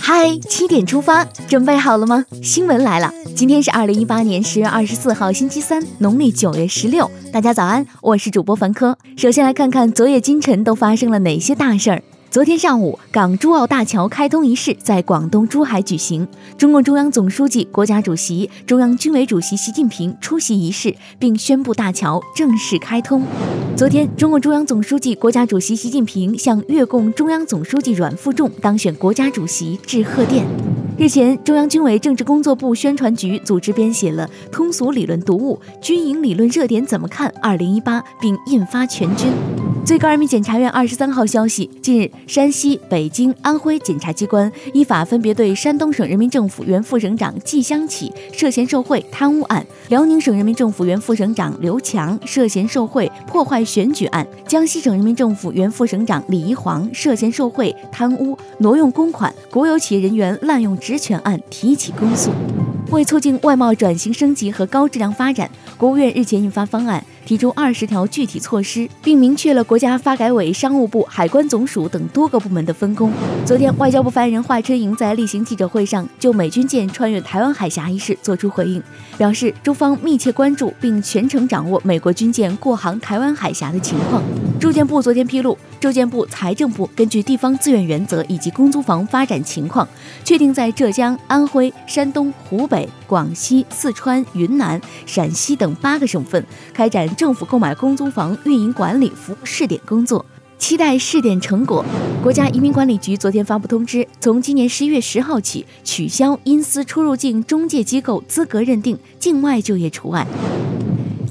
嗨，七点出发，准备好了吗？新闻来了，今天是二零一八年十月二十四号，星期三，农历九月十六。大家早安，我是主播凡科。首先来看看昨夜今晨都发生了哪些大事儿。昨天上午，港珠澳大桥开通仪式在广东珠海举行，中共中央总书记、国家主席、中央军委主席习近平出席仪式，并宣布大桥正式开通。昨天，中共中央总书记、国家主席习近平向越共中央总书记阮富仲当选国家主席致贺电。日前，中央军委政治工作部宣传局组织编写了通俗理论读物《军营理论热点怎么看（二零一八）》，并印发全军。最高人民检察院二十三号消息，近日，山西、北京、安徽检察机关依法分别对山东省人民政府原副省长季湘起涉嫌受贿贪污案、辽宁省人民政府原副省长刘强涉嫌受贿破坏选举案、江西省人民政府原副省长李一煌涉嫌受贿贪污挪用公款、国有企业人员滥用职权案提起公诉。为促进外贸转型升级和高质量发展，国务院日前印发方案，提出二十条具体措施，并明确了国家发改委、商务部、海关总署等多个部门的分工。昨天，外交部发言人华春莹在例行记者会上就美军舰穿越台湾海峡一事作出回应，表示中方密切关注并全程掌握美国军舰过航台湾海峡的情况。住建部昨天披露，住建部、财政部根据地方自愿原则以及公租房发展情况，确定在浙江、安徽、山东、湖北、广西、四川、云南、陕西等八个省份开展政府购买公租房运营管理服务试点工作，期待试点成果。国家移民管理局昨天发布通知，从今年十一月十号起，取消因私出入境中介机构资格认定，境外就业除外。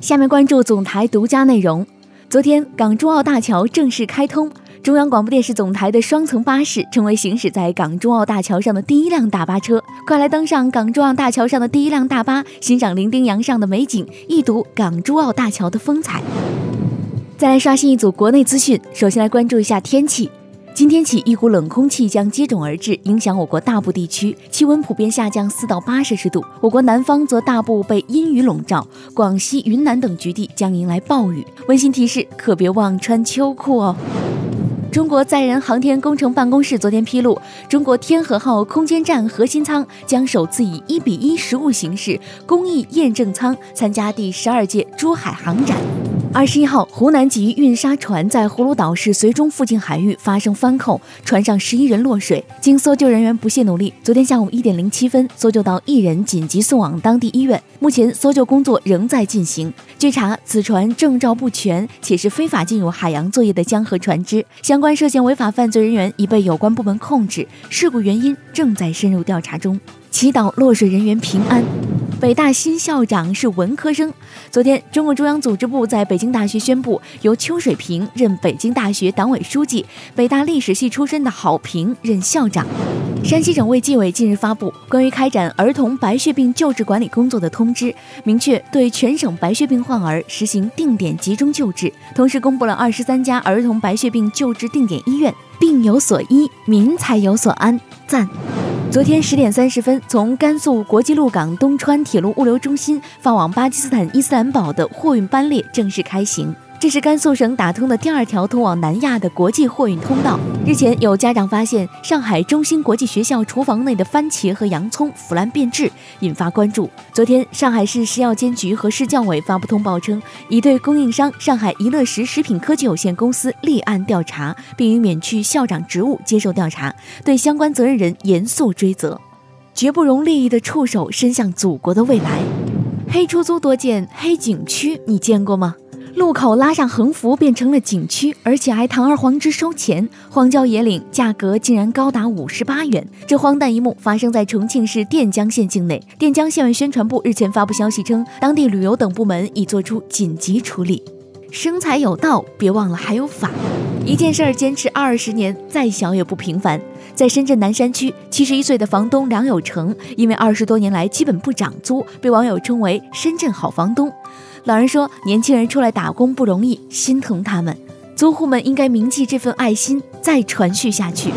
下面关注总台独家内容。昨天，港珠澳大桥正式开通，中央广播电视总台的双层巴士成为行驶在港珠澳大桥上的第一辆大巴车。快来登上港珠澳大桥上的第一辆大巴，欣赏伶仃洋上的美景，一睹港珠澳大桥的风采。再来刷新一组国内资讯，首先来关注一下天气。今天起，一股冷空气将接踵而至，影响我国大部地区，气温普遍下降四到八摄氏度。我国南方则大部被阴雨笼罩，广西、云南等局地将迎来暴雨。温馨提示：可别忘穿秋裤哦。中国载人航天工程办公室昨天披露，中国天河号空间站核心舱将首次以一比一实物形式公益验证舱参加第十二届珠海航展。二十一号，湖南籍运沙船在葫芦岛市绥中附近海域发生翻扣，船上十一人落水。经搜救人员不懈努力，昨天下午一点零七分搜救到一人，紧急送往当地医院。目前搜救工作仍在进行。据查，此船证照不全，且是非法进入海洋作业的江河船只。相关涉嫌违法犯罪人员已被有关部门控制，事故原因正在深入调查中。祈祷落水人员平安。北大新校长是文科生。昨天，中共中央组织部在北京大学宣布，由邱水平任北京大学党委书记，北大历史系出身的郝平任校长。山西省卫计委近日发布关于开展儿童白血病救治管理工作的通知，明确对全省白血病患儿实行定点集中救治，同时公布了二十三家儿童白血病救治定点医院，病有所医，民才有所安，赞。昨天十点三十分，从甘肃国际陆港东川铁路物流中心发往巴基斯坦伊斯兰堡的货运班列正式开行。这是甘肃省打通的第二条通往南亚的国际货运通道。日前，有家长发现上海中心国际学校厨房内的番茄和洋葱腐烂变质，引发关注。昨天，上海市食药监局和市教委发布通报称，已对供应商上海怡乐食食品科技有限公司立案调查，并已免去校长职务接受调查，对相关责任人严肃追责。绝不容利益的触手伸向祖国的未来。黑出租多见，黑景区你见过吗？路口拉上横幅变成了景区，而且还堂而皇之收钱，荒郊野岭，价格竟然高达五十八元。这荒诞一幕发生在重庆市垫江县境内。垫江县委宣传部日前发布消息称，当地旅游等部门已做出紧急处理。生财有道，别忘了还有法。一件事儿坚持二十年，再小也不平凡。在深圳南山区，七十一岁的房东梁有成，因为二十多年来基本不涨租，被网友称为“深圳好房东”。老人说：“年轻人出来打工不容易，心疼他们。租户们应该铭记这份爱心，再传续下去。”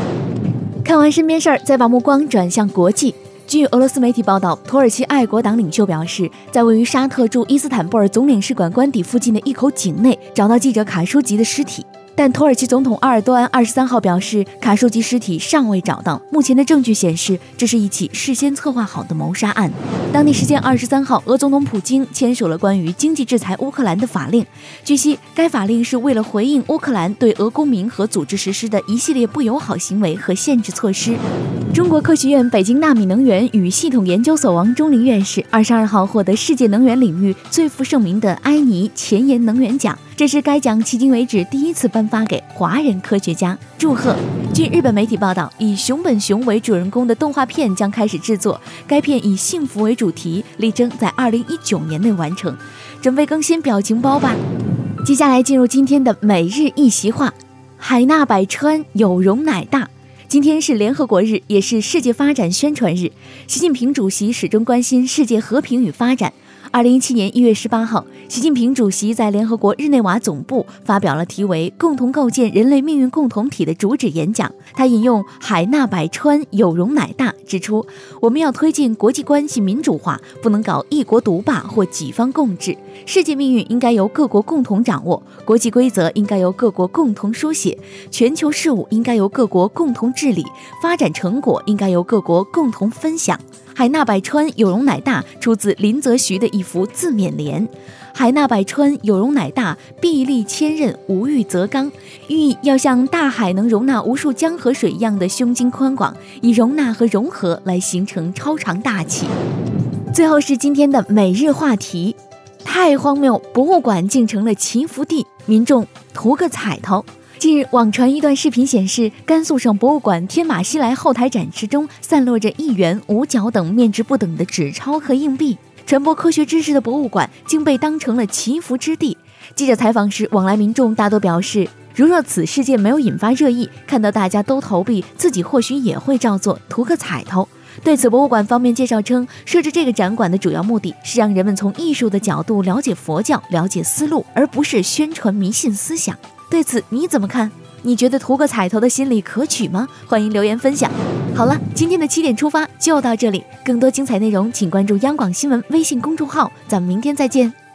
看完身边事儿，再把目光转向国际。据俄罗斯媒体报道，土耳其爱国党领袖表示，在位于沙特驻伊斯坦布尔总领事馆官邸附近的一口井内，找到记者卡舒吉的尸体。但土耳其总统埃尔多安二十三号表示，卡舒吉尸体尚未找到。目前的证据显示，这是一起事先策划好的谋杀案。当地时间二十三号，俄总统普京签署了关于经济制裁乌克兰的法令。据悉，该法令是为了回应乌克兰对俄公民和组织实施的一系列不友好行为和限制措施。中国科学院北京纳米能源与系统研究所王忠林院士二十二号获得世界能源领域最负盛名的埃尼前沿能源奖。这是该奖迄今为止第一次颁发给华人科学家，祝贺！据日本媒体报道，以熊本熊为主人公的动画片将开始制作，该片以幸福为主题，力争在二零一九年内完成。准备更新表情包吧！接下来进入今天的每日一席话：海纳百川，有容乃大。今天是联合国日，也是世界发展宣传日。习近平主席始终关心世界和平与发展。二零一七年一月十八号，习近平主席在联合国日内瓦总部发表了题为“共同构建人类命运共同体”的主旨演讲。他引用“海纳百川，有容乃大”，指出我们要推进国际关系民主化，不能搞一国独霸或几方共治。世界命运应该由各国共同掌握，国际规则应该由各国共同书写，全球事务应该由各国共同治理，发展成果应该由各国共同分享。海纳百川，有容乃大，出自林则徐的一幅字面联。海纳百川，有容乃大，壁立千仞，无欲则刚，寓意要像大海能容纳无数江河水一样的胸襟宽广，以容纳和融合来形成超长大气。最后是今天的每日话题：太荒谬，博物馆竟成了祈福地，民众图个彩头。近日，网传一段视频显示，甘肃省博物馆天马西来后台展示中散落着一元、五角等面值不等的纸钞和硬币。传播科学知识的博物馆竟被当成了祈福之地。记者采访时，往来民众大多表示，如若此事件没有引发热议，看到大家都投币，自己或许也会照做，图个彩头。对此，博物馆方面介绍称，设置这个展馆的主要目的是让人们从艺术的角度了解佛教、了解思路，而不是宣传迷信思想。对此你怎么看？你觉得图个彩头的心理可取吗？欢迎留言分享。好了，今天的七点出发就到这里，更多精彩内容请关注央广新闻微信公众号，咱们明天再见。